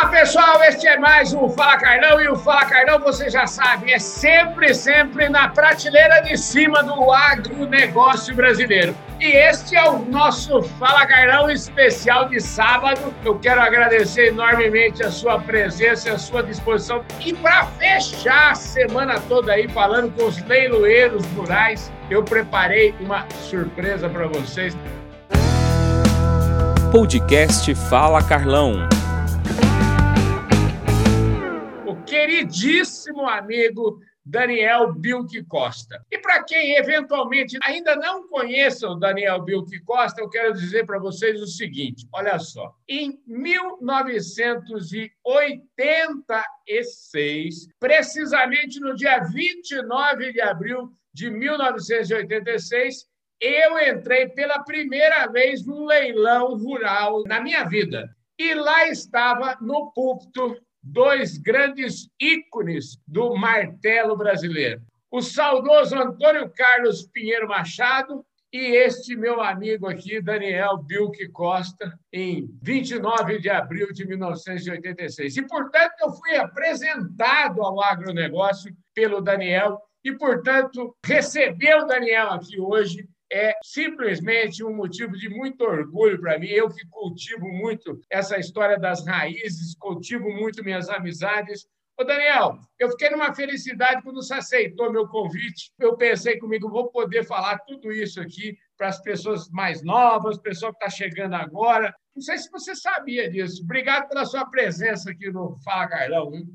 Olá pessoal, este é mais um Fala Carlão e o Fala Carlão, você já sabe, é sempre, sempre na prateleira de cima do agronegócio brasileiro. E este é o nosso Fala Carlão especial de sábado. Eu quero agradecer enormemente a sua presença a sua disposição. E para fechar a semana toda aí falando com os leiloeiros rurais, eu preparei uma surpresa para vocês. Podcast Fala Carlão. Queridíssimo amigo Daniel Bilk Costa. E para quem eventualmente ainda não conheça o Daniel Bilk Costa, eu quero dizer para vocês o seguinte: olha só, em 1986, precisamente no dia 29 de abril de 1986, eu entrei pela primeira vez num leilão rural na minha vida. E lá estava no púlpito dois grandes ícones do martelo brasileiro. O saudoso Antônio Carlos Pinheiro Machado e este meu amigo aqui, Daniel Bilk Costa, em 29 de abril de 1986. E, portanto, eu fui apresentado ao agronegócio pelo Daniel e, portanto, receber o Daniel aqui hoje é simplesmente um motivo de muito orgulho para mim. Eu que cultivo muito essa história das raízes, cultivo muito minhas amizades. Ô Daniel, eu fiquei numa felicidade quando você aceitou meu convite. Eu pensei comigo, vou poder falar tudo isso aqui para as pessoas mais novas, pessoal que está chegando agora. Não sei se você sabia disso. Obrigado pela sua presença aqui no Fala Carlão. Viu?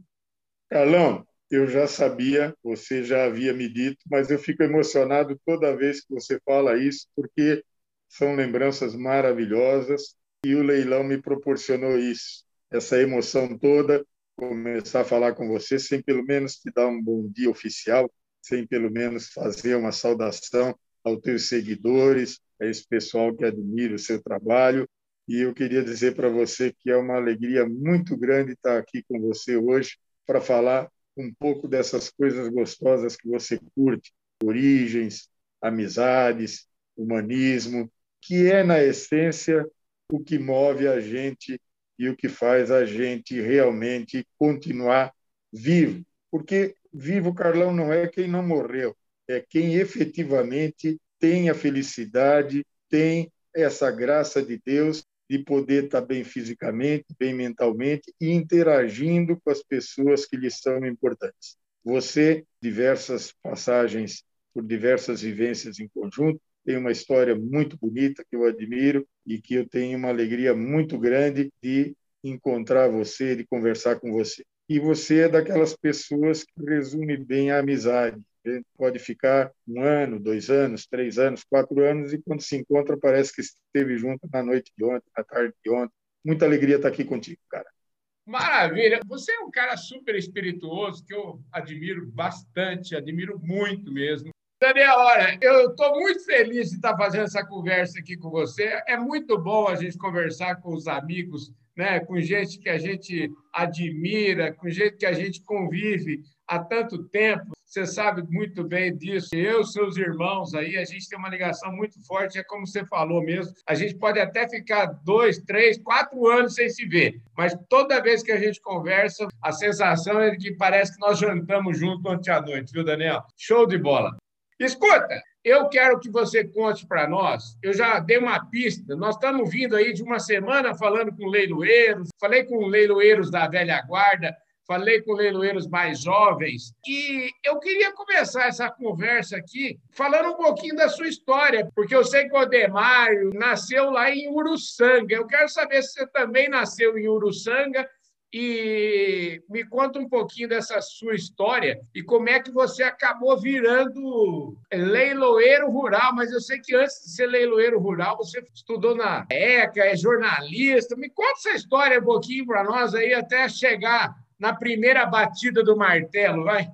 Carlão, eu já sabia, você já havia me dito, mas eu fico emocionado toda vez que você fala isso, porque são lembranças maravilhosas e o leilão me proporcionou isso, essa emoção toda, começar a falar com você sem pelo menos te dar um bom dia oficial, sem pelo menos fazer uma saudação aos teus seguidores, a esse pessoal que admira o seu trabalho. E eu queria dizer para você que é uma alegria muito grande estar aqui com você hoje para falar um pouco dessas coisas gostosas que você curte, origens, amizades, humanismo, que é, na essência, o que move a gente e o que faz a gente realmente continuar vivo. Porque vivo, Carlão, não é quem não morreu, é quem efetivamente tem a felicidade, tem essa graça de Deus de poder estar bem fisicamente, bem mentalmente e interagindo com as pessoas que lhe são importantes. Você, diversas passagens por diversas vivências em conjunto, tem uma história muito bonita que eu admiro e que eu tenho uma alegria muito grande de encontrar você, de conversar com você. E você é daquelas pessoas que resume bem a amizade. A gente pode ficar um ano, dois anos, três anos, quatro anos, e quando se encontra, parece que esteve junto na noite de ontem, na tarde de ontem. Muita alegria estar aqui contigo, cara. Maravilha. Você é um cara super espirituoso que eu admiro bastante, admiro muito mesmo. Daniel, olha, eu estou muito feliz de estar fazendo essa conversa aqui com você. É muito bom a gente conversar com os amigos, né? com gente que a gente admira, com gente que a gente convive há tanto tempo. Você sabe muito bem disso. Eu, seus irmãos aí, a gente tem uma ligação muito forte, é como você falou mesmo. A gente pode até ficar dois, três, quatro anos sem se ver, mas toda vez que a gente conversa, a sensação é que parece que nós jantamos junto ontem à noite, viu, Daniel? Show de bola. Escuta, eu quero que você conte para nós. Eu já dei uma pista. Nós estamos vindo aí de uma semana falando com leiloeiros, falei com leiloeiros da velha guarda, falei com leiloeiros mais jovens e eu queria começar essa conversa aqui falando um pouquinho da sua história, porque eu sei que o Odemário nasceu lá em Uruçanga. Eu quero saber se você também nasceu em Uruçanga e me conta um pouquinho dessa sua história e como é que você acabou virando leiloeiro rural. Mas eu sei que antes de ser leiloeiro rural, você estudou na ECA, é jornalista. Me conta essa história um pouquinho para nós aí até chegar na primeira batida do martelo, vai?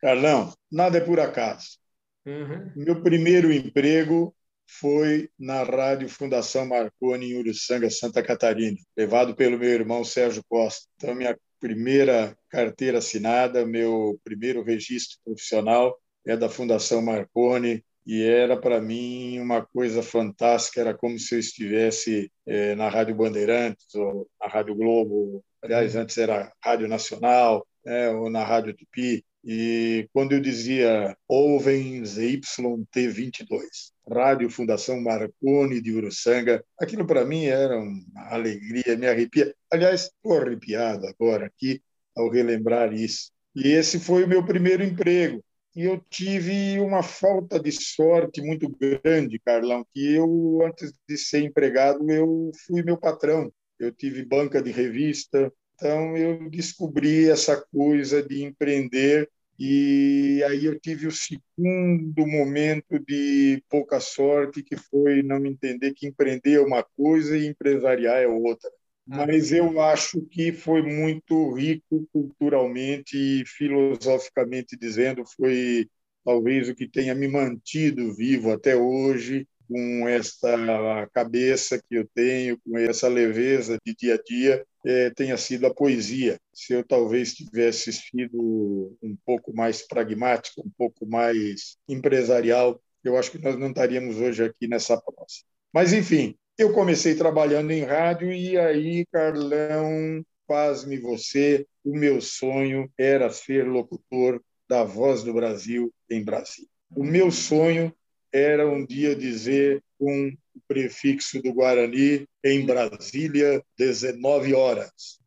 Carlão, nada é por acaso. Uhum. Meu primeiro emprego foi na Rádio Fundação Marconi, em Uruçanga, Santa Catarina, levado pelo meu irmão Sérgio Costa. Então, minha primeira carteira assinada, meu primeiro registro profissional é da Fundação Marconi, e era para mim uma coisa fantástica, era como se eu estivesse é, na Rádio Bandeirantes ou na Rádio Globo Aliás, antes era Rádio Nacional, né, ou na Rádio Tupi. E quando eu dizia Ovens YT22, Rádio Fundação Marconi de Uruçanga, aquilo para mim era uma alegria, me arrepia. Aliás, estou arrepiado agora aqui ao relembrar isso. E esse foi o meu primeiro emprego. E eu tive uma falta de sorte muito grande, Carlão, que eu, antes de ser empregado, eu fui meu patrão. Eu tive banca de revista, então, eu descobri essa coisa de empreender e aí eu tive o segundo momento de pouca sorte, que foi não entender que empreender é uma coisa e empresariar é outra. Ah. Mas eu acho que foi muito rico culturalmente e filosoficamente dizendo, foi talvez o que tenha me mantido vivo até hoje com essa cabeça que eu tenho, com essa leveza de dia a dia, é, tenha sido a poesia. Se eu talvez tivesse sido um pouco mais pragmático, um pouco mais empresarial, eu acho que nós não estaríamos hoje aqui nessa prosa. Mas, enfim, eu comecei trabalhando em rádio e aí, Carlão, pasme você, o meu sonho era ser locutor da Voz do Brasil em Brasília. O meu sonho era um dia dizer com o prefixo do Guarani em Brasília, 19 horas.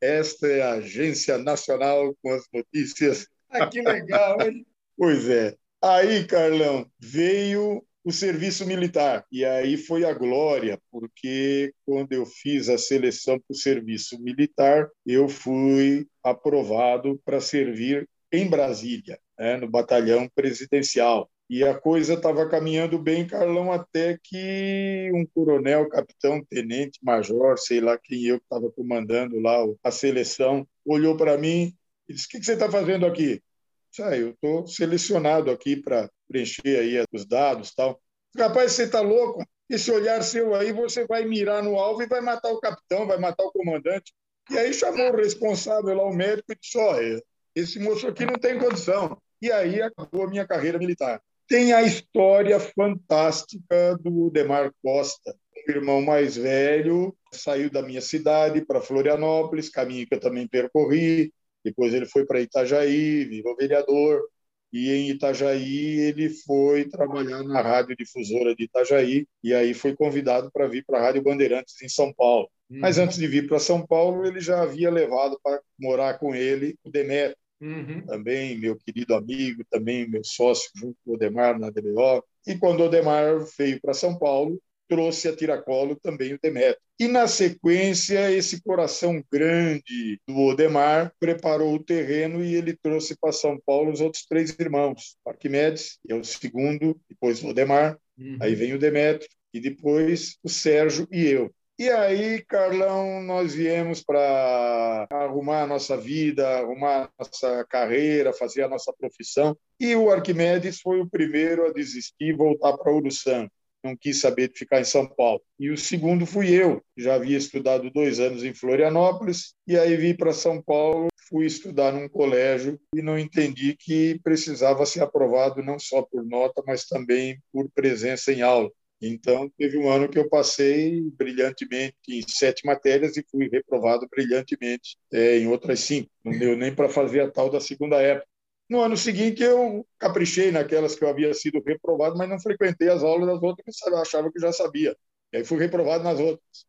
Esta é a Agência Nacional com as notícias. Ah, que legal, hein? Pois é. Aí, Carlão, veio o serviço militar. E aí foi a glória, porque quando eu fiz a seleção para o serviço militar, eu fui aprovado para servir em Brasília, né, no batalhão presidencial. E a coisa estava caminhando bem, Carlão, até que um coronel, capitão, tenente, major, sei lá quem eu estava comandando lá a seleção, olhou para mim e disse: O que, que você está fazendo aqui? Ah, eu estou selecionado aqui para preencher aí os dados tal. Rapaz, você está louco? Esse olhar seu aí, você vai mirar no alvo e vai matar o capitão, vai matar o comandante. E aí chamou o responsável lá, o médico, e disse: olha, esse moço aqui não tem condição. E aí acabou a minha carreira militar. Tem a história fantástica do Demar Costa, o irmão mais velho, saiu da minha cidade para Florianópolis, caminho que eu também percorri, depois ele foi para Itajaí, virou vereador. E em Itajaí ele foi trabalhar na rádio difusora de Itajaí e aí foi convidado para vir para a Rádio Bandeirantes em São Paulo. Uhum. Mas antes de vir para São Paulo, ele já havia levado para morar com ele o Demetrio, uhum. também meu querido amigo, também meu sócio junto com o Odemar na DBO. E quando o Odemar veio para São Paulo, trouxe a tiracolo também o Demetrio. E, na sequência, esse coração grande do Odemar preparou o terreno e ele trouxe para São Paulo os outros três irmãos. Arquimedes, que é o segundo, depois o Odemar, uhum. aí vem o Demetrio, e depois o Sérgio e eu. E aí, Carlão, nós viemos para arrumar a nossa vida, arrumar a nossa carreira, fazer a nossa profissão. E o Arquimedes foi o primeiro a desistir e voltar para Uruçanga não quis saber de ficar em São Paulo. E o segundo fui eu, já havia estudado dois anos em Florianópolis, e aí vim para São Paulo, fui estudar num colégio e não entendi que precisava ser aprovado não só por nota, mas também por presença em aula. Então, teve um ano que eu passei brilhantemente em sete matérias e fui reprovado brilhantemente é, em outras cinco. Não deu nem para fazer a tal da segunda época. No ano seguinte, eu caprichei naquelas que eu havia sido reprovado, mas não frequentei as aulas das outras que eu achava que já sabia. E aí fui reprovado nas outras.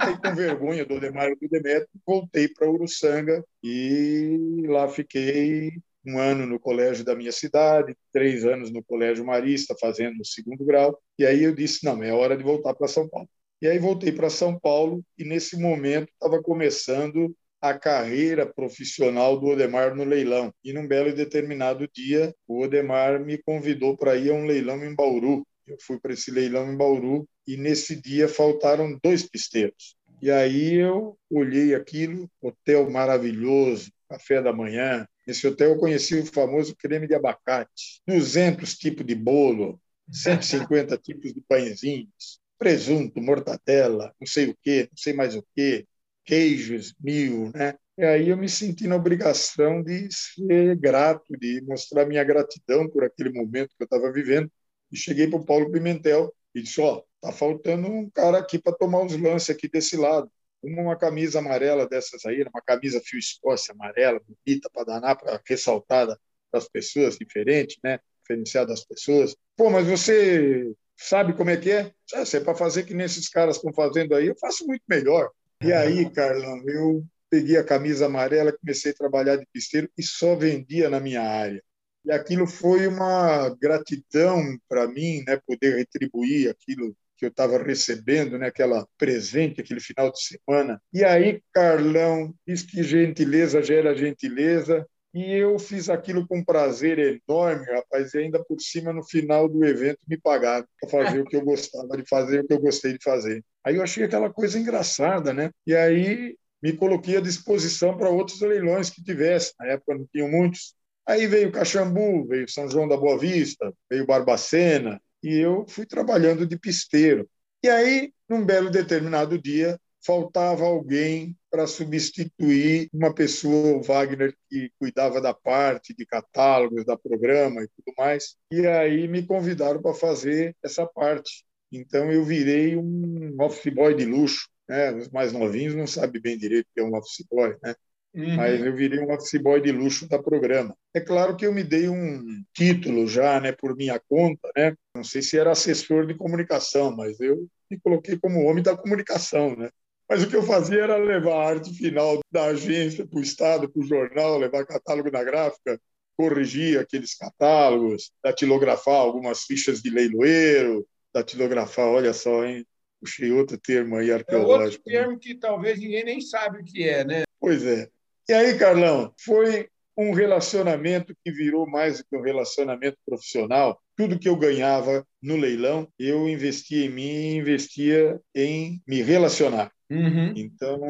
Aí, com vergonha do Demar e do Demetrio, voltei para Uruçanga e lá fiquei um ano no colégio da minha cidade, três anos no colégio Marista, fazendo o segundo grau. E aí eu disse, não, é hora de voltar para São Paulo. E aí voltei para São Paulo e, nesse momento, estava começando a carreira profissional do Odemar no leilão. E num belo e determinado dia, o Odemar me convidou para ir a um leilão em Bauru. Eu fui para esse leilão em Bauru e nesse dia faltaram dois pisteiros. E aí eu olhei aquilo, hotel maravilhoso, café da manhã. Nesse hotel eu conheci o famoso creme de abacate, 200 tipos de bolo, 150 tipos de pãezinhos, presunto, mortadela, não sei o quê, não sei mais o quê, queijos mil, né? E aí eu me senti na obrigação de ser grato, de mostrar minha gratidão por aquele momento que eu estava vivendo. E cheguei para o Paulo Pimentel e disse: Ó, oh, tá faltando um cara aqui para tomar os lances aqui desse lado. Uma, camisa amarela dessas aí, uma camisa fio Escócia amarela, bonita para danar, para ressaltar das pessoas, diferente, né? Diferenciar das pessoas. Pô, mas você sabe como é que é? Ah, se é para fazer que nem esses caras estão fazendo aí, eu faço muito melhor. E aí, Carlão, eu peguei a camisa amarela, comecei a trabalhar de pisteiro e só vendia na minha área. E aquilo foi uma gratidão para mim, né, poder retribuir aquilo que eu estava recebendo, né, aquela presente, aquele final de semana. E aí, Carlão, diz que gentileza gera gentileza, e eu fiz aquilo com prazer enorme, rapaz, e ainda por cima, no final do evento, me pagaram para fazer o que eu gostava de fazer, o que eu gostei de fazer. Aí eu achei aquela coisa engraçada, né? E aí me coloquei à disposição para outros leilões que tivesse. Na época não tinham muitos. Aí veio Caxambu, veio São João da Boa Vista, veio Barbacena, e eu fui trabalhando de pisteiro. E aí, num belo determinado dia, faltava alguém para substituir uma pessoa, o Wagner, que cuidava da parte de catálogos, da programa e tudo mais. E aí me convidaram para fazer essa parte. Então eu virei um office boy de luxo. Né? Os mais novinhos não sabem bem direito o que é um office boy, né? Uhum. Mas eu virei um office boy de luxo da programa. É claro que eu me dei um título já, né, por minha conta, né? Não sei se era assessor de comunicação, mas eu me coloquei como homem da comunicação, né? Mas o que eu fazia era levar a arte final da agência para o Estado, para o jornal, levar catálogo na gráfica, corrigir aqueles catálogos, datilografar algumas fichas de leiloeiro, datilografar, olha só, hein? Puxei outro termo aí arqueológico. É outro né? termo que talvez ninguém nem sabe o que é, né? Pois é. E aí, Carlão, foi um relacionamento que virou mais do que um relacionamento profissional. Tudo que eu ganhava no leilão, eu investia em mim, investia em me relacionar. Uhum. Então,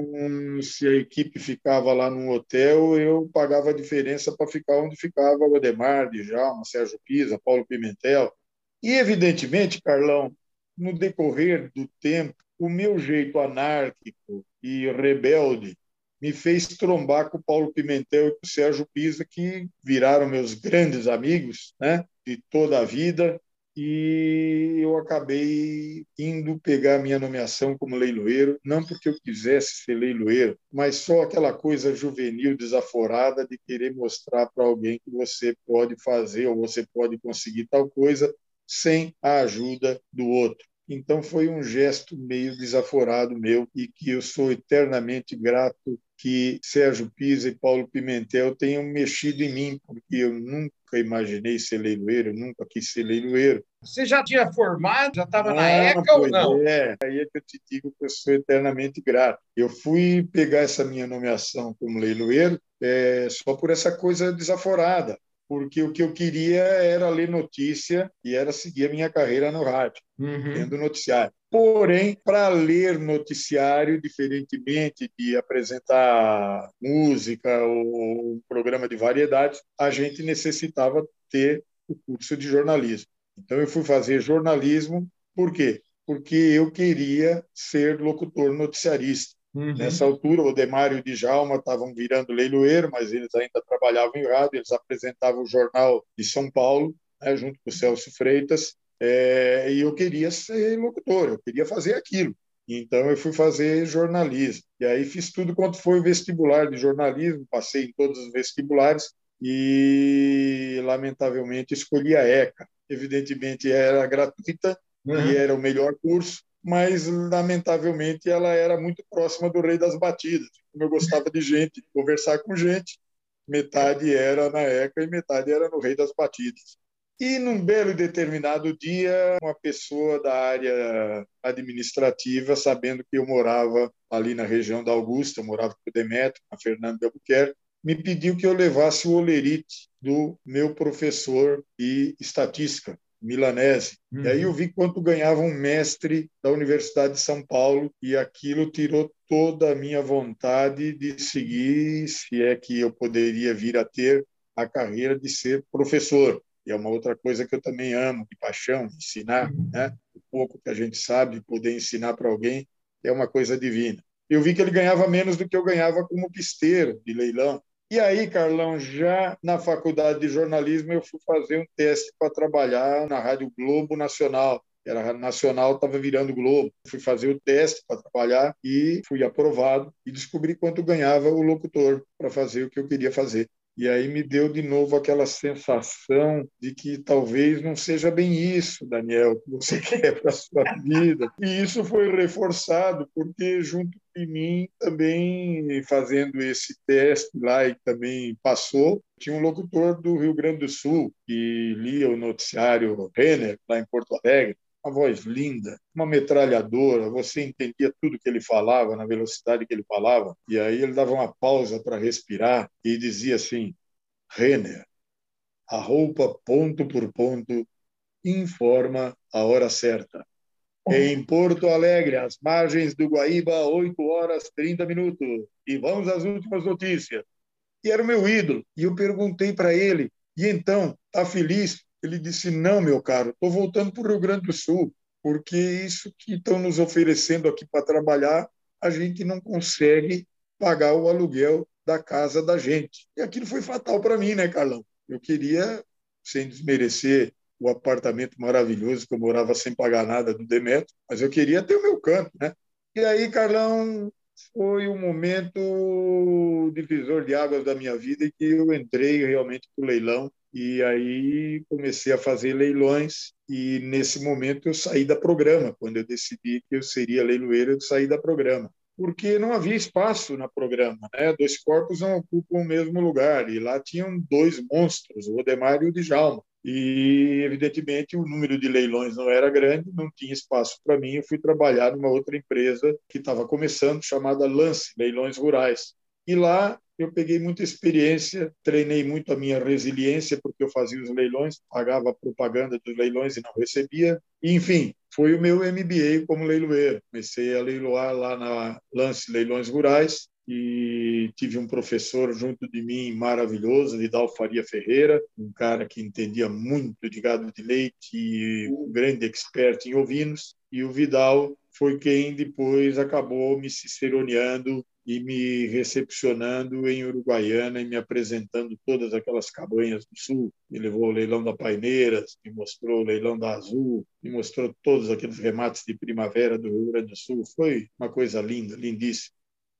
se a equipe ficava lá num hotel, eu pagava a diferença para ficar onde ficava o Ademar, Djalma, Sérgio Pisa, Paulo Pimentel. E, evidentemente, Carlão, no decorrer do tempo, o meu jeito anárquico e rebelde me fez trombar com o Paulo Pimentel e com o Sérgio Pisa, que viraram meus grandes amigos né, de toda a vida, e eu acabei indo pegar minha nomeação como leiloeiro, não porque eu quisesse ser leiloeiro, mas só aquela coisa juvenil, desaforada de querer mostrar para alguém que você pode fazer ou você pode conseguir tal coisa sem a ajuda do outro. Então foi um gesto meio desaforado meu e que eu sou eternamente grato que Sérgio Pisa e Paulo Pimentel tenham mexido em mim, porque eu nunca imaginei ser leiloeiro, nunca quis ser leiloeiro. Você já tinha formado, já estava na ECA ou não? É, aí é que eu te digo que eu sou eternamente grato. Eu fui pegar essa minha nomeação como leiloeiro é, só por essa coisa desaforada porque o que eu queria era ler notícia e era seguir a minha carreira no rádio, uhum. tendo noticiário. Porém, para ler noticiário, diferentemente de apresentar música ou um programa de variedades, a gente necessitava ter o curso de jornalismo. Então, eu fui fazer jornalismo, por quê? Porque eu queria ser locutor noticiarista. Uhum. Nessa altura, o Demário e o Djalma estavam virando leiloeiro, mas eles ainda trabalhavam em rádio, eles apresentavam o Jornal de São Paulo, né, junto com o Celso Freitas, é, e eu queria ser locutor, eu queria fazer aquilo. Então, eu fui fazer jornalismo. E aí fiz tudo quanto foi o vestibular de jornalismo, passei em todos os vestibulares e, lamentavelmente, escolhi a ECA. Evidentemente, era gratuita uhum. e era o melhor curso, mas lamentavelmente ela era muito próxima do Rei das Batidas. Como eu gostava de gente, conversar com gente, metade era na ECA e metade era no Rei das Batidas. E num belo e determinado dia, uma pessoa da área administrativa, sabendo que eu morava ali na região da Augusta, morava com o Demetrio, na Fernando de Albuquerque, me pediu que eu levasse o olerite do meu professor de estatística, Milanese. Uhum. E aí eu uhum. vi quanto ganhava um mestre da Universidade de São Paulo e aquilo tirou toda a minha vontade de seguir, se é que eu poderia vir a ter a carreira de ser professor. E é uma outra coisa que eu também amo, de paixão, ensinar, uhum. né? O pouco que a gente sabe, poder ensinar para alguém é uma coisa divina. eu vi que ele ganhava menos do que eu ganhava como pisteiro de leilão. E aí, Carlão, já na faculdade de jornalismo, eu fui fazer um teste para trabalhar na Rádio Globo Nacional. Era nacional, estava virando Globo. Fui fazer o teste para trabalhar e fui aprovado e descobri quanto ganhava o locutor para fazer o que eu queria fazer. E aí me deu de novo aquela sensação de que talvez não seja bem isso, Daniel, que você quer para a sua vida. E isso foi reforçado porque junto de mim também fazendo esse teste lá e também passou, tinha um locutor do Rio Grande do Sul que lia o noticiário Renner lá em Porto Alegre uma voz linda, uma metralhadora, você entendia tudo que ele falava, na velocidade que ele falava, e aí ele dava uma pausa para respirar e dizia assim: Renner, a roupa ponto por ponto informa a hora certa. Em Porto Alegre, às margens do Guaíba, 8 horas 30 minutos. E vamos às últimas notícias. E era o meu ídolo. E eu perguntei para ele: e então, tá feliz? Ele disse: Não, meu caro, estou voltando para o Rio Grande do Sul, porque isso que estão nos oferecendo aqui para trabalhar, a gente não consegue pagar o aluguel da casa da gente. E aquilo foi fatal para mim, né, Carlão? Eu queria, sem desmerecer o apartamento maravilhoso que eu morava sem pagar nada do Demetrio, mas eu queria ter o meu canto, né? E aí, Carlão, foi um momento divisor de águas da minha vida e que eu entrei realmente para o leilão e aí comecei a fazer leilões e nesse momento eu saí da programa, quando eu decidi que eu seria leiloeiro, eu saí da programa. Porque não havia espaço na programa, né? Dois corpos não ocupam o mesmo lugar e lá tinham dois monstros, o Odemar e o Djalma. E evidentemente o número de leilões não era grande, não tinha espaço para mim. Eu fui trabalhar numa outra empresa que estava começando, chamada Lance Leilões Rurais. E lá eu peguei muita experiência, treinei muito a minha resiliência, porque eu fazia os leilões, pagava a propaganda dos leilões e não recebia. Enfim, foi o meu MBA como leiloeiro. Comecei a leiloar lá na Lance Leilões Rurais e tive um professor junto de mim maravilhoso, Vidal Faria Ferreira, um cara que entendia muito de gado de leite e um grande expert em ovinos. E o Vidal foi quem depois acabou me ciceroneando e me recepcionando em Uruguaiana e me apresentando todas aquelas cabanhas do sul. Me levou ao leilão da Paineiras, me mostrou o leilão da Azul, me mostrou todos aqueles remates de primavera do Rio Grande do Sul. Foi uma coisa linda, lindíssima.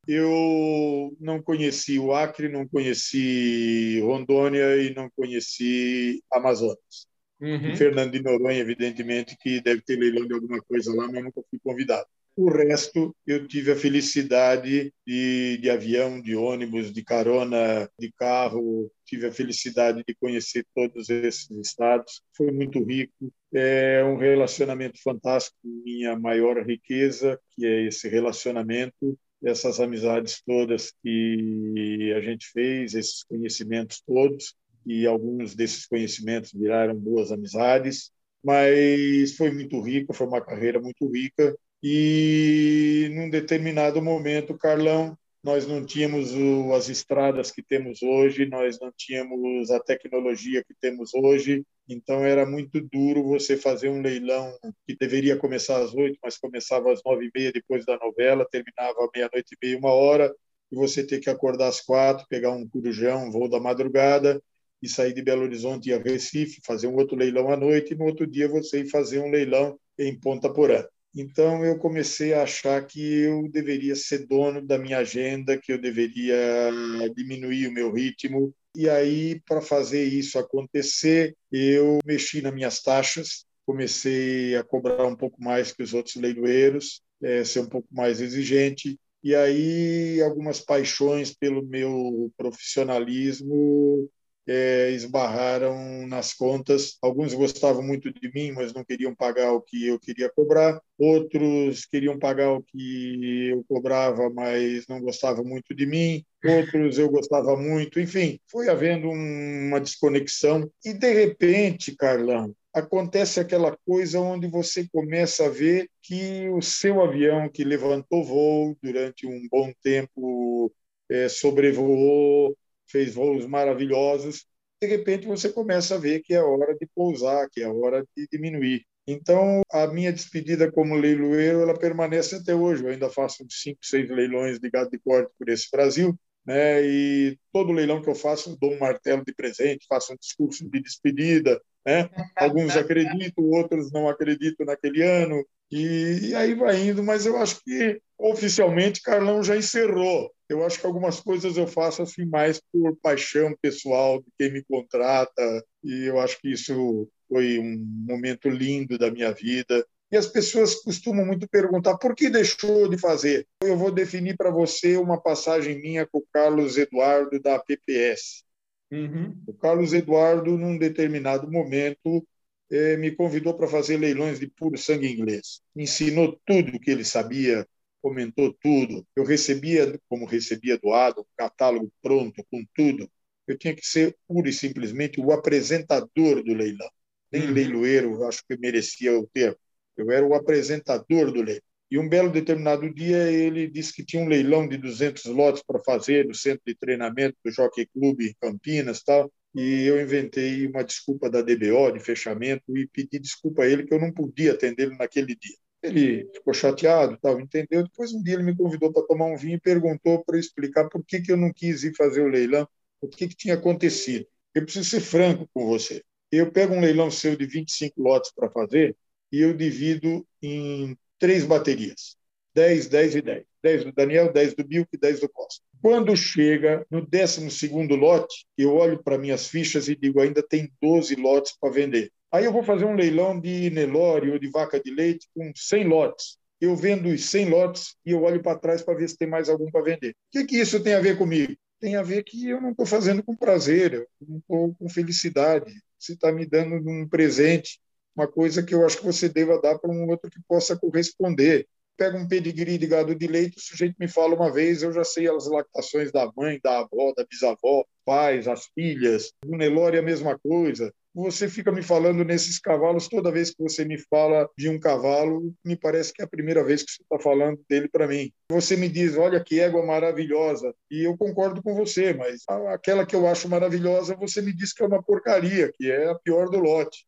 Eu não conheci o Acre, não conheci Rondônia e não conheci Amazonas. Uhum. Fernando de Noronha, evidentemente, que deve ter leilão de alguma coisa lá, mas nunca fui convidado. O resto, eu tive a felicidade de, de avião, de ônibus, de carona, de carro. Tive a felicidade de conhecer todos esses estados. Foi muito rico. É um relacionamento fantástico. Minha maior riqueza, que é esse relacionamento, essas amizades todas que a gente fez, esses conhecimentos todos. E alguns desses conhecimentos viraram boas amizades mas foi muito rico, foi uma carreira muito rica e num determinado momento, Carlão, nós não tínhamos o, as estradas que temos hoje, nós não tínhamos a tecnologia que temos hoje, então era muito duro você fazer um leilão que deveria começar às oito, mas começava às nove e meia depois da novela, terminava meia-noite e meia, uma hora, e você ter que acordar às quatro, pegar um corujão, um voo da madrugada, e sair de Belo Horizonte e a Recife, fazer um outro leilão à noite, e no outro dia você ir fazer um leilão em Ponta Porã. Então eu comecei a achar que eu deveria ser dono da minha agenda, que eu deveria diminuir o meu ritmo. E aí, para fazer isso acontecer, eu mexi nas minhas taxas, comecei a cobrar um pouco mais que os outros leiloeiros, é, ser um pouco mais exigente. E aí, algumas paixões pelo meu profissionalismo é, esbarraram nas contas. Alguns gostavam muito de mim, mas não queriam pagar o que eu queria cobrar. Outros queriam pagar o que eu cobrava, mas não gostavam muito de mim. Outros eu gostava muito. Enfim, foi havendo uma desconexão. E, de repente, Carlão, acontece aquela coisa onde você começa a ver que o seu avião que levantou voo durante um bom tempo é, sobrevoou fez voos maravilhosos. De repente você começa a ver que é hora de pousar, que é hora de diminuir. Então, a minha despedida como leiloeiro, ela permanece até hoje. Eu ainda faço cinco, seis leilões de gado de corte por esse Brasil, né? E todo leilão que eu faço, dou um martelo de presente, faço um discurso de despedida, né? Alguns acreditam, outros não acreditam naquele ano, e, e, aí vai indo. Mas eu acho que oficialmente Carlão já encerrou. Eu acho que algumas coisas eu faço assim mais por paixão pessoal de quem me contrata, e eu acho que isso foi um momento lindo da minha vida. E as pessoas costumam muito perguntar por que deixou de fazer. Eu vou definir para você uma passagem minha com o Carlos Eduardo da PPS. Uhum. O Carlos Eduardo, num determinado momento, eh, me convidou para fazer leilões de puro sangue inglês. Ensinou tudo o que ele sabia, comentou tudo. Eu recebia, como recebia doado, um catálogo pronto, com tudo. Eu tinha que ser pura e simplesmente o apresentador do leilão. Nem uhum. leiloeiro, acho que merecia o termo. Eu era o apresentador do leilão. E um belo determinado dia ele disse que tinha um leilão de 200 lotes para fazer no centro de treinamento do Jockey Club em Campinas, tal. E eu inventei uma desculpa da DBO de fechamento e pedi desculpa a ele que eu não podia atendê-lo naquele dia. Ele ficou chateado, tal, entendeu? Depois um dia ele me convidou para tomar um vinho e perguntou para explicar por que, que eu não quis ir fazer o leilão, o que, que tinha acontecido. Eu preciso ser franco com você. Eu pego um leilão seu de 25 lotes para fazer e eu divido em três baterias: 10, 10 e 10. 10 do Daniel, 10 do Bilk e 10 do Costa. Quando chega no 12 lote, eu olho para minhas fichas e digo: ainda tem 12 lotes para vender. Aí eu vou fazer um leilão de Nelore ou de vaca de leite com 100 lotes. Eu vendo os 100 lotes e eu olho para trás para ver se tem mais algum para vender. O que, que isso tem a ver comigo? Tem a ver que eu não estou fazendo com prazer, eu não estou com felicidade. Você está me dando um presente uma coisa que eu acho que você deva dar para um outro que possa corresponder. Pega um pedigree de gado de leite, o sujeito me fala uma vez, eu já sei as lactações da mãe, da avó, da bisavó, pais, as filhas. O Nelore é a mesma coisa. Você fica me falando nesses cavalos, toda vez que você me fala de um cavalo, me parece que é a primeira vez que você está falando dele para mim. Você me diz, olha que égua maravilhosa, e eu concordo com você, mas aquela que eu acho maravilhosa, você me diz que é uma porcaria, que é a pior do lote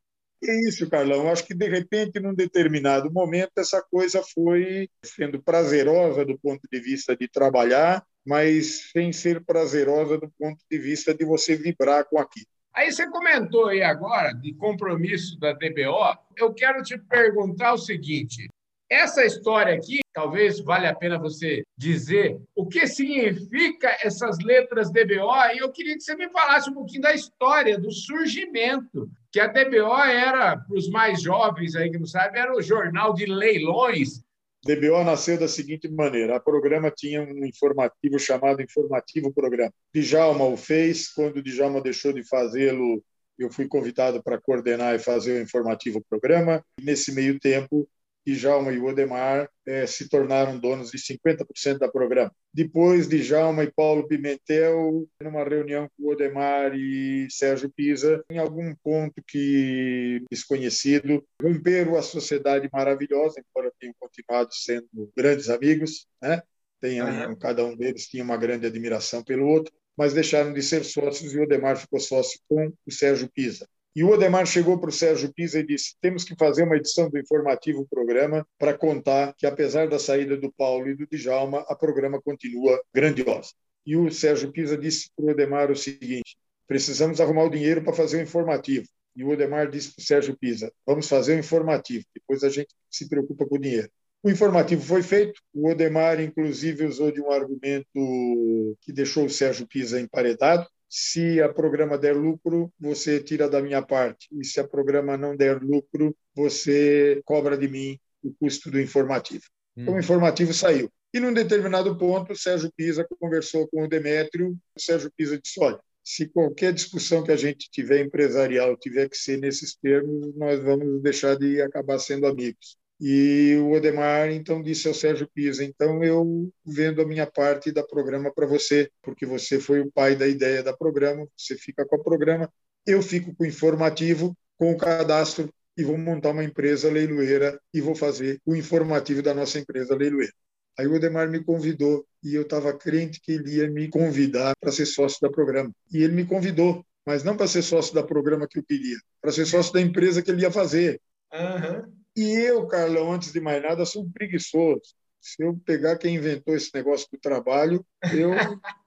é isso, Carlão. Acho que, de repente, num determinado momento, essa coisa foi sendo prazerosa do ponto de vista de trabalhar, mas sem ser prazerosa do ponto de vista de você vibrar com aquilo. Aí você comentou aí agora de compromisso da DBO. Eu quero te perguntar o seguinte: essa história aqui, talvez valha a pena você dizer o que significa essas letras DBO, e eu queria que você me falasse um pouquinho da história, do surgimento, que a DBO era, para os mais jovens aí que não sabem, era o jornal de leilões. DBO nasceu da seguinte maneira: a programa tinha um informativo chamado Informativo Programa. Djalma o fez, quando o Djalma deixou de fazê-lo, eu fui convidado para coordenar e fazer o Informativo Programa. Nesse meio tempo, Djalma e o Odemar eh, se tornaram donos de 50% da programa. Depois, Djalma e Paulo Pimentel, numa reunião com o Odemar e Sérgio Pisa, em algum ponto que desconhecido, romperam a sociedade maravilhosa, embora tenham continuado sendo grandes amigos, né? Tenham, uhum. Cada um deles tinha uma grande admiração pelo outro, mas deixaram de ser sócios e o Odemar ficou sócio com o Sérgio Pisa. E o Odemar chegou para o Sérgio Pisa e disse: temos que fazer uma edição do informativo programa para contar que, apesar da saída do Paulo e do Djalma, a programa continua grandiosa. E o Sérgio Pisa disse para o Odemar o seguinte: precisamos arrumar o dinheiro para fazer o informativo. E o Odemar disse para o Sérgio Pisa: vamos fazer o informativo, depois a gente se preocupa com o dinheiro. O informativo foi feito, o Odemar, inclusive, usou de um argumento que deixou o Sérgio Pisa emparedado, se a programa der lucro, você tira da minha parte. E se a programa não der lucro, você cobra de mim o custo do informativo. Hum. Então, o informativo saiu. E num determinado ponto, o Sérgio Pisa conversou com o Demétrio. O Sérgio Pisa disse: olha, se qualquer discussão que a gente tiver empresarial tiver que ser nesses termos, nós vamos deixar de acabar sendo amigos. E o Odemar então disse ao Sérgio Pisa: então eu vendo a minha parte da programa para você, porque você foi o pai da ideia da programa, você fica com o programa, eu fico com o informativo, com o cadastro e vou montar uma empresa leiloeira e vou fazer o informativo da nossa empresa leiloeira. Aí o Odemar me convidou e eu estava crente que ele ia me convidar para ser sócio da programa. E ele me convidou, mas não para ser sócio da programa que eu queria, para ser sócio da empresa que ele ia fazer. Uhum. E eu, Carlão, antes de mais nada, sou um preguiçoso. Se eu pegar quem inventou esse negócio do trabalho, eu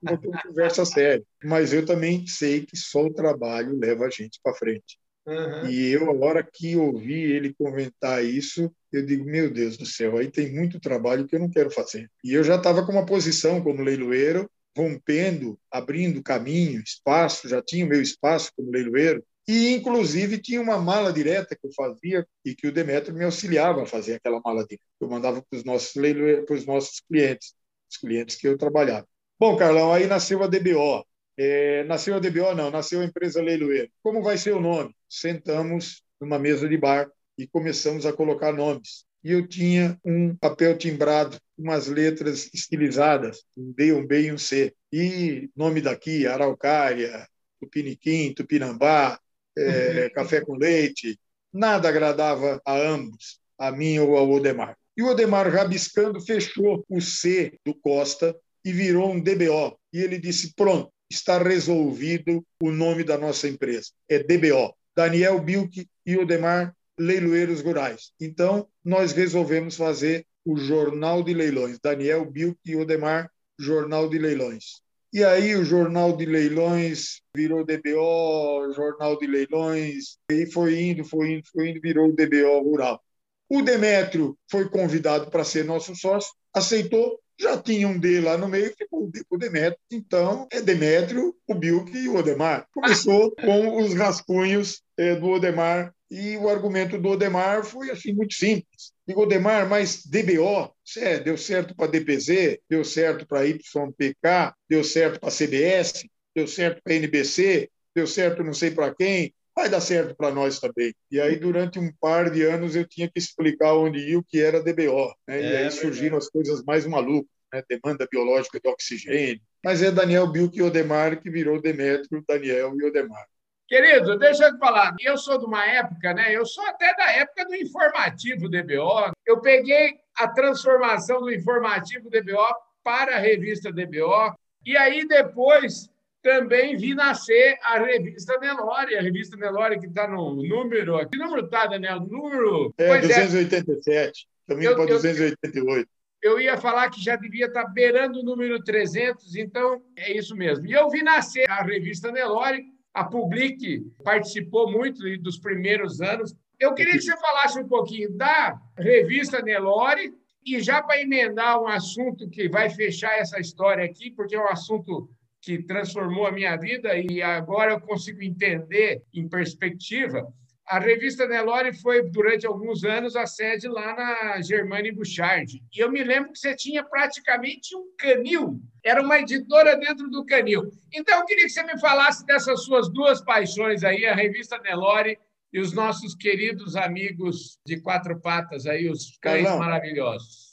vou ter uma conversa séria. Mas eu também sei que só o trabalho leva a gente para frente. Uhum. E eu, a hora que ouvi ele comentar isso, eu digo, meu Deus do céu, aí tem muito trabalho que eu não quero fazer. E eu já estava com uma posição como leiloeiro, rompendo, abrindo caminho, espaço, já tinha o meu espaço como leiloeiro, e, inclusive, tinha uma mala direta que eu fazia e que o Demetrio me auxiliava a fazer aquela mala direta. Eu mandava para os nossos, para os nossos clientes, os clientes que eu trabalhava. Bom, Carlão, aí nasceu a DBO. É, nasceu a DBO, não, nasceu a empresa Leiloeiro. Como vai ser o nome? Sentamos numa mesa de bar e começamos a colocar nomes. E eu tinha um papel timbrado, umas letras estilizadas, um B, um B e um C. E nome daqui, Araucária, Tupiniquim, Tupinambá, é, café com leite, nada agradava a ambos, a mim ou ao Odemar. E o Odemar, rabiscando, fechou o C do Costa e virou um DBO. E ele disse: pronto, está resolvido o nome da nossa empresa. É DBO. Daniel Bilk e Odemar Leiloeiros Rurais. Então, nós resolvemos fazer o Jornal de Leilões. Daniel Bilk e Odemar, Jornal de Leilões. E aí o Jornal de Leilões virou DBO, Jornal de Leilões, e foi indo, foi indo, foi indo, virou DBO Rural. O Demétrio foi convidado para ser nosso sócio, aceitou, já tinha um D lá no meio, ficou o Demétrio. Então, é Demétrio, o Bilk e o Odemar. Começou com os rascunhos é, do Odemar e o argumento do Odemar foi assim muito simples. Digo, Odemar, mas DBO, é, deu certo para DPZ, deu certo para YPK, deu certo para CBS, deu certo para NBC, deu certo não sei para quem, vai dar certo para nós também. E aí, durante um par de anos, eu tinha que explicar onde ia o que era DBO. Né? É, e aí surgiram as coisas mais malucas, né? demanda biológica de oxigênio. Mas é Daniel Bilk e Odemar que virou Demetrio, Daniel e Odemar. Querido, deixa eu te falar. Eu sou de uma época, né? Eu sou até da época do informativo DBO. Eu peguei a transformação do informativo DBO para a revista DBO. E aí depois também vi nascer a revista Nelore, a revista Nelore que está no número. Que número está, Daniel? Número. É, pois 287. É. Caminho para 288. Eu ia falar que já devia estar tá beirando o número 300, então é isso mesmo. E eu vi nascer a revista Nelore a Public participou muito dos primeiros anos. Eu queria que você falasse um pouquinho da revista Nelore e já para emendar um assunto que vai fechar essa história aqui, porque é um assunto que transformou a minha vida e agora eu consigo entender em perspectiva. A revista Nelore foi, durante alguns anos, a sede lá na Germani Bouchard. E eu me lembro que você tinha praticamente um canil. Era uma editora dentro do canil. Então, eu queria que você me falasse dessas suas duas paixões aí, a revista Nelore e os nossos queridos amigos de quatro patas aí, os cães Carlão, maravilhosos.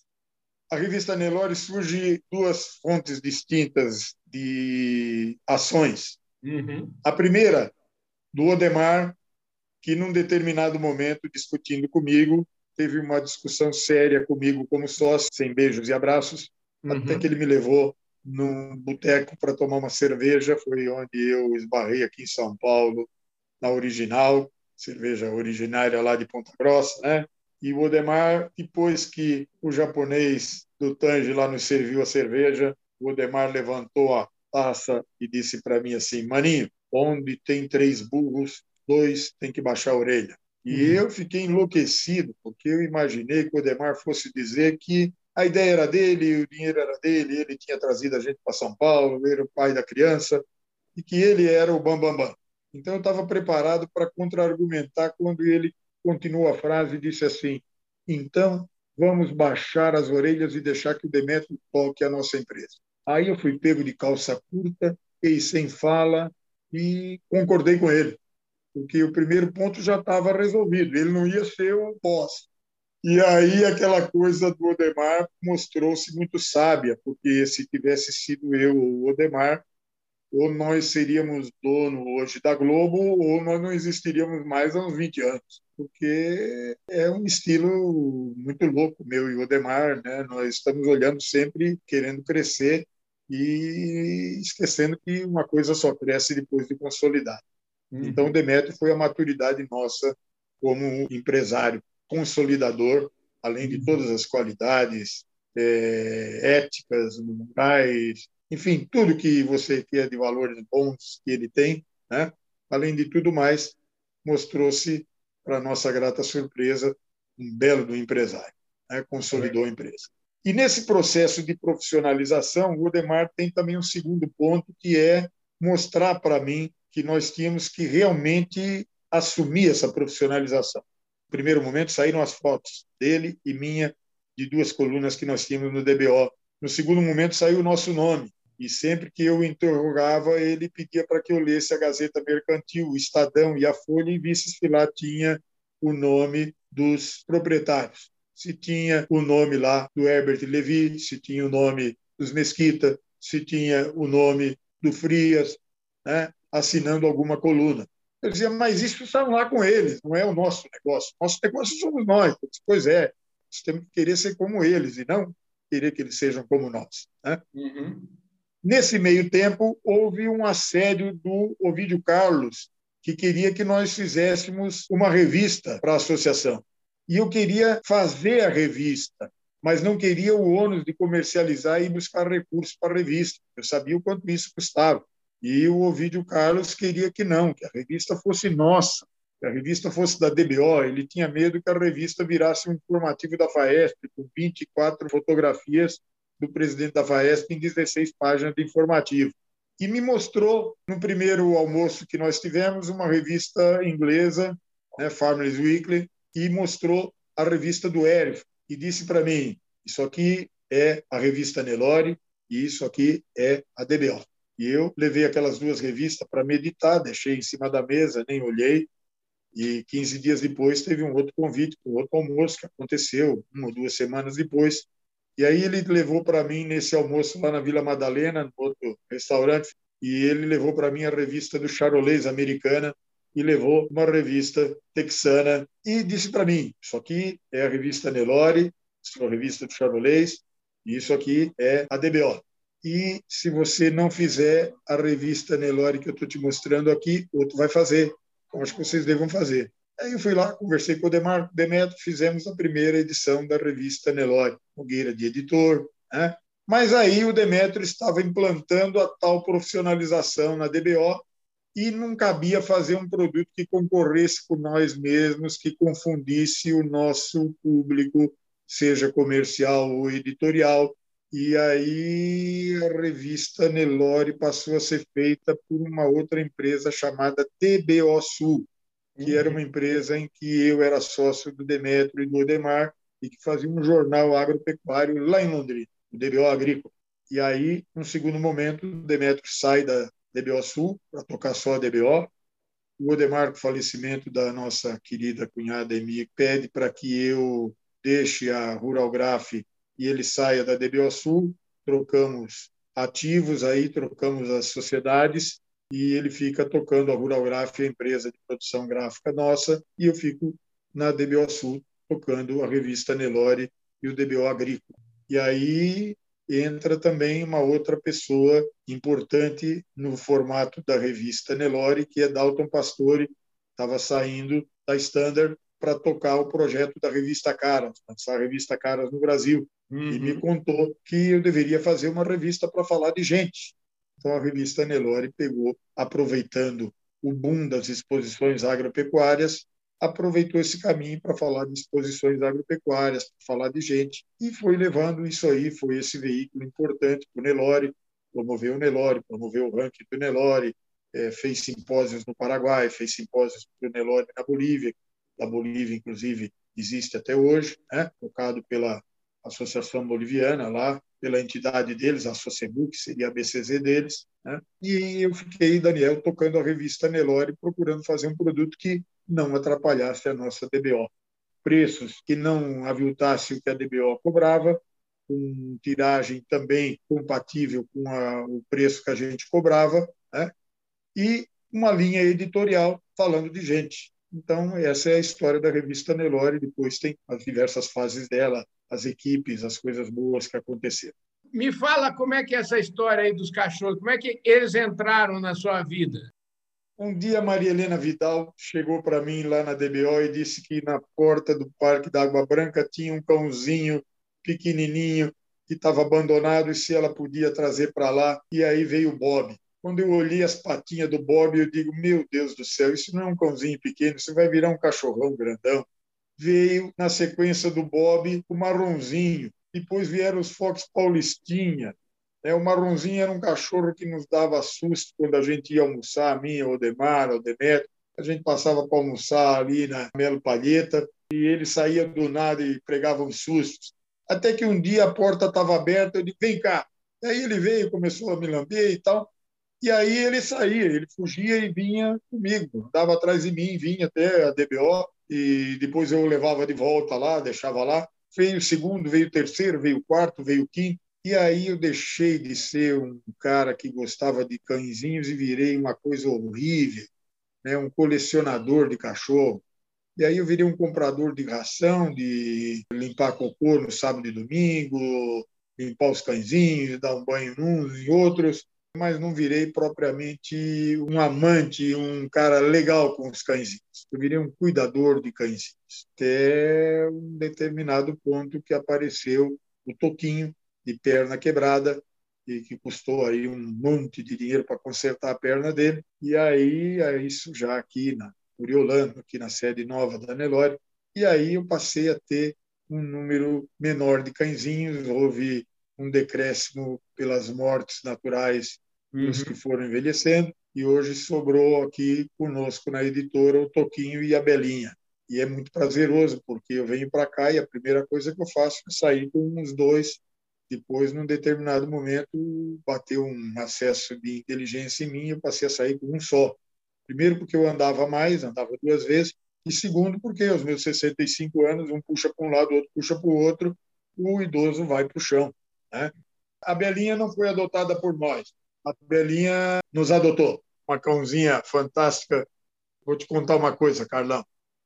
A revista Nelore surge duas fontes distintas de ações. Uhum. A primeira, do Odemar, que num determinado momento, discutindo comigo, teve uma discussão séria comigo como sócio, sem beijos e abraços, uhum. até que ele me levou num boteco para tomar uma cerveja, foi onde eu esbarrei aqui em São Paulo, na Original, cerveja originária lá de Ponta Grossa, né? E o Odemar, depois que o japonês do Tange lá nos serviu a cerveja, o Odemar levantou a taça e disse para mim assim: Maninho, onde tem três burros, dois têm que baixar a orelha. E uhum. eu fiquei enlouquecido, porque eu imaginei que o Odemar fosse dizer que a ideia era dele, o dinheiro era dele, ele tinha trazido a gente para São Paulo, ele era o pai da criança, e que ele era o bambambam. Bam, bam. Então eu estava preparado para contra-argumentar quando ele continuou a frase e disse assim: então vamos baixar as orelhas e deixar que o Demetrio toque a nossa empresa. Aí eu fui pego de calça curta, e sem fala e concordei com ele porque o primeiro ponto já estava resolvido, ele não ia ser o boss. E aí aquela coisa do Odemar mostrou-se muito sábia, porque se tivesse sido eu ou o Odemar, ou nós seríamos dono hoje da Globo, ou nós não existiríamos mais há uns 20 anos, porque é um estilo muito louco, meu e o Odemar, né? Nós estamos olhando sempre querendo crescer e esquecendo que uma coisa só cresce depois de consolidar. Uhum. Então, Demetrio foi a maturidade nossa como empresário consolidador, além de todas as qualidades é, éticas, morais, enfim, tudo que você quer de valores bons que ele tem, né? além de tudo mais, mostrou-se, para nossa grata surpresa, um belo do empresário, né? consolidou a empresa. E nesse processo de profissionalização, o Odemar tem também um segundo ponto, que é mostrar para mim que nós tínhamos que realmente assumir essa profissionalização. No primeiro momento, saíram as fotos dele e minha, de duas colunas que nós tínhamos no DBO. No segundo momento, saiu o nosso nome. E sempre que eu interrogava, ele pedia para que eu lesse a Gazeta Mercantil, o Estadão e a Folha e visse se lá tinha o nome dos proprietários. Se tinha o nome lá do Herbert Levi, se tinha o nome dos Mesquita, se tinha o nome do Frias, né, assinando alguma coluna. Eu dizia, mas isso está lá com eles, não é o nosso negócio. Nosso negócio somos nós. Pois é, nós temos que querer ser como eles e não querer que eles sejam como nós. Né? Uhum. Nesse meio tempo, houve um assédio do Ovídio Carlos, que queria que nós fizéssemos uma revista para a associação. E eu queria fazer a revista, mas não queria o ônus de comercializar e buscar recursos para a revista. Eu sabia o quanto isso custava. E o Ovídio Carlos queria que não, que a revista fosse nossa, que a revista fosse da DBO. Ele tinha medo que a revista virasse um informativo da FAESP, com 24 fotografias do presidente da FAESP em 16 páginas de informativo. E me mostrou, no primeiro almoço que nós tivemos, uma revista inglesa, né, Farmers Weekly, e mostrou a revista do Eric e disse para mim: Isso aqui é a revista Nelore e isso aqui é a DBO. E eu levei aquelas duas revistas para meditar, deixei em cima da mesa, nem olhei. E 15 dias depois teve um outro convite um outro almoço que aconteceu uma ou duas semanas depois. E aí ele levou para mim nesse almoço lá na Vila Madalena, no outro restaurante, e ele levou para mim a revista do Charolês americana e levou uma revista texana e disse para mim: Isso aqui é a revista Nelore, isso é a revista do Charolês, e isso aqui é a DBO. E se você não fizer a revista Nelore que eu estou te mostrando aqui, outro vai fazer. Então, acho que vocês devam fazer. Aí eu fui lá, conversei com o Demar Demetrio, fizemos a primeira edição da revista Nelore, Nogueira de editor. Né? Mas aí o Demetrio estava implantando a tal profissionalização na DBO e não cabia fazer um produto que concorresse com nós mesmos, que confundisse o nosso público, seja comercial ou editorial. E aí a revista Nelore passou a ser feita por uma outra empresa chamada DBO Sul, que era uma empresa em que eu era sócio do Demetrio e do Odemar e que fazia um jornal agropecuário lá em Londrina, o DBO Agrícola. E aí, no segundo momento, o Demetrio sai da DBO Sul para tocar só a DBO. O Odemar, com o falecimento da nossa querida cunhada Emi, pede para que eu deixe a Rural Graph e ele saia da DBO Sul. Trocamos ativos aí, trocamos as sociedades e ele fica tocando a Rural Graph, a empresa de produção gráfica nossa, e eu fico na DBO Sul tocando a revista Nelore e o DBO Agrícola. E aí entra também uma outra pessoa importante no formato da revista Nelore, que é Dalton Pastore, estava saindo da Standard para tocar o projeto da revista Caras, lançar a revista Caras no Brasil. Uhum. E me uhum. contou que eu deveria fazer uma revista para falar de gente, então, a revista Nelore pegou, aproveitando o boom das exposições agropecuárias, aproveitou esse caminho para falar de exposições agropecuárias, para falar de gente, e foi levando isso aí, foi esse veículo importante para o Nelore, promoveu o Nelore, promoveu o ranking do Nelore, é, fez simpósios no Paraguai, fez simpósios para o Nelore na Bolívia, da Bolívia, inclusive, existe até hoje, né? tocado pela Associação Boliviana lá, pela entidade deles, a Socebu, que seria a BCZ deles. Né? E eu fiquei, Daniel, tocando a revista Nelore, procurando fazer um produto que não atrapalhasse a nossa DBO. Preços que não aviltassem o que a DBO cobrava, com tiragem também compatível com a, o preço que a gente cobrava, né? e uma linha editorial falando de gente. Então, essa é a história da revista Nelore. Depois tem as diversas fases dela, as equipes, as coisas boas que aconteceram. Me fala como é que é essa história aí dos cachorros, como é que eles entraram na sua vida? Um dia, Maria Helena Vidal chegou para mim lá na DBO e disse que na porta do Parque da Água Branca tinha um cãozinho pequenininho que estava abandonado e se ela podia trazer para lá. E aí veio o Bob. Quando eu olhei as patinhas do Bob, eu digo: Meu Deus do céu, isso não é um cãozinho pequeno, isso vai virar um cachorrão grandão. Veio na sequência do Bob o marronzinho, depois vieram os Fox Paulistinha. É, o marronzinho era um cachorro que nos dava susto quando a gente ia almoçar, a minha, o Demar, o Demetrio. A gente passava para almoçar ali na Melo Palheta e ele saía do nada e pregava uns sustos. Até que um dia a porta estava aberta, eu disse, vem cá. E aí ele veio, começou a me lamber e tal. E aí ele saía, ele fugia e vinha comigo, andava atrás de mim, vinha até a DBO, e depois eu levava de volta lá, deixava lá. Veio o segundo, veio o terceiro, veio o quarto, veio o quinto. E aí eu deixei de ser um cara que gostava de cãezinhos e virei uma coisa horrível, né? um colecionador de cachorro. E aí eu virei um comprador de ração, de limpar cocô no sábado e domingo, limpar os cãezinhos, dar um banho uns e outros, mas não virei propriamente um amante, um cara legal com os cãezinhos. Eu virei um cuidador de cãezinhos. Até um determinado ponto que apareceu o Toquinho, de perna quebrada, e que custou aí um monte de dinheiro para consertar a perna dele. E aí, é isso já aqui na Curiolano, aqui na sede nova da Nelore, e aí eu passei a ter um número menor de cãezinhos, houve um decréscimo pelas mortes naturais uhum. que foram envelhecendo, e hoje sobrou aqui conosco na editora o Toquinho e a Belinha. E é muito prazeroso, porque eu venho para cá e a primeira coisa que eu faço é sair com uns dois. Depois, num determinado momento, bateu um acesso de inteligência em mim e eu passei a sair com um só. Primeiro, porque eu andava mais, andava duas vezes, e segundo, porque aos meus 65 anos, um puxa para um lado, o outro puxa para o outro, o idoso vai para o chão. Né? A Belinha não foi adotada por nós, a Belinha nos adotou. Uma cãozinha fantástica. Vou te contar uma coisa, Carlão.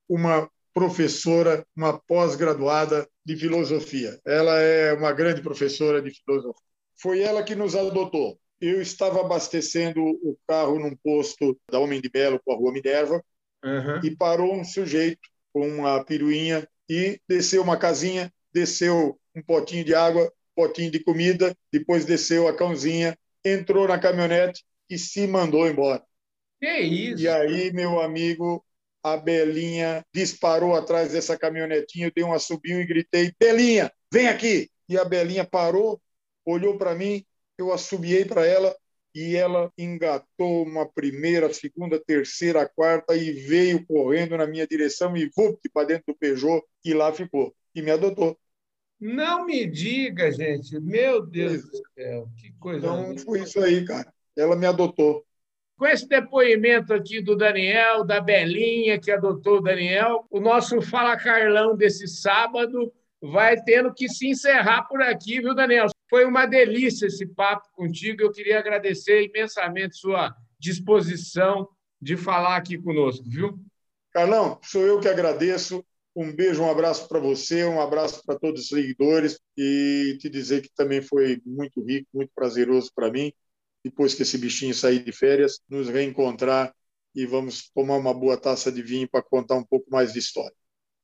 Uma professora, uma pós-graduada de filosofia. Ela é uma grande professora de filosofia. Foi ela que nos adotou eu estava abastecendo o carro num posto da Homem de Belo com a Rua Minerva uhum. e parou um sujeito com uma piruinha e desceu uma casinha, desceu um potinho de água, potinho de comida, depois desceu a cãozinha, entrou na caminhonete e se mandou embora. Que isso? E aí, meu amigo, a Belinha disparou atrás dessa caminhonetinha, eu dei um assobio e gritei: Belinha, vem aqui! E a Belinha parou, olhou para mim, eu assobiei para ela e ela engatou uma primeira, segunda, terceira, quarta e veio correndo na minha direção e vupt para dentro do Peugeot e lá ficou. E me adotou. Não me diga, gente. Meu Deus do céu, que coisa. Então linda. foi isso aí, cara. Ela me adotou. Com esse depoimento aqui do Daniel, da Belinha, que adotou o Daniel, o nosso Fala Carlão desse sábado vai tendo que se encerrar por aqui, viu, Daniel? Foi uma delícia esse papo contigo. Eu queria agradecer imensamente sua disposição de falar aqui conosco, viu? Carlão, sou eu que agradeço. Um beijo, um abraço para você, um abraço para todos os seguidores e te dizer que também foi muito rico, muito prazeroso para mim. Depois que esse bichinho sair de férias, nos reencontrar e vamos tomar uma boa taça de vinho para contar um pouco mais de história.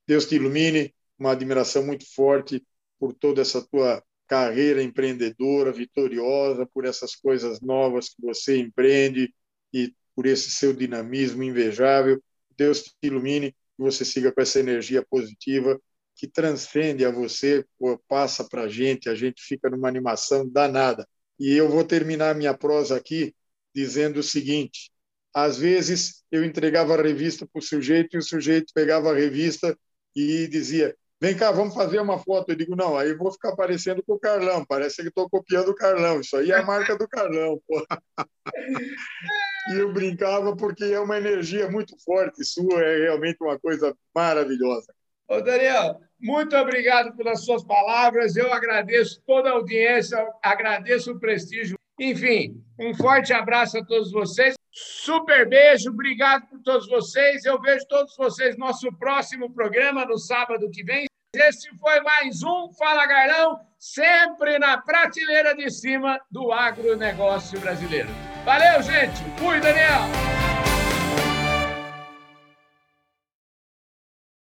Deus te ilumine, uma admiração muito forte por toda essa tua carreira empreendedora, vitoriosa, por essas coisas novas que você empreende e por esse seu dinamismo invejável. Deus te ilumine e você siga com essa energia positiva que transcende a você, passa para a gente, a gente fica numa animação danada. E eu vou terminar minha prosa aqui dizendo o seguinte: às vezes eu entregava a revista para o sujeito e o sujeito pegava a revista e dizia: Vem cá, vamos fazer uma foto. Eu digo, não, aí vou ficar parecendo com o Carlão. Parece que estou copiando o Carlão. Isso aí é a marca do Carlão. Pô. e eu brincava porque é uma energia muito forte sua, é realmente uma coisa maravilhosa. Ô, Daniel, muito obrigado pelas suas palavras. Eu agradeço toda a audiência, agradeço o prestígio. Enfim, um forte abraço a todos vocês. Super beijo, obrigado por todos vocês. Eu vejo todos vocês no nosso próximo programa, no sábado que vem. Esse foi mais um Fala Garlão, sempre na prateleira de cima do agronegócio brasileiro. Valeu, gente. Fui, Daniel.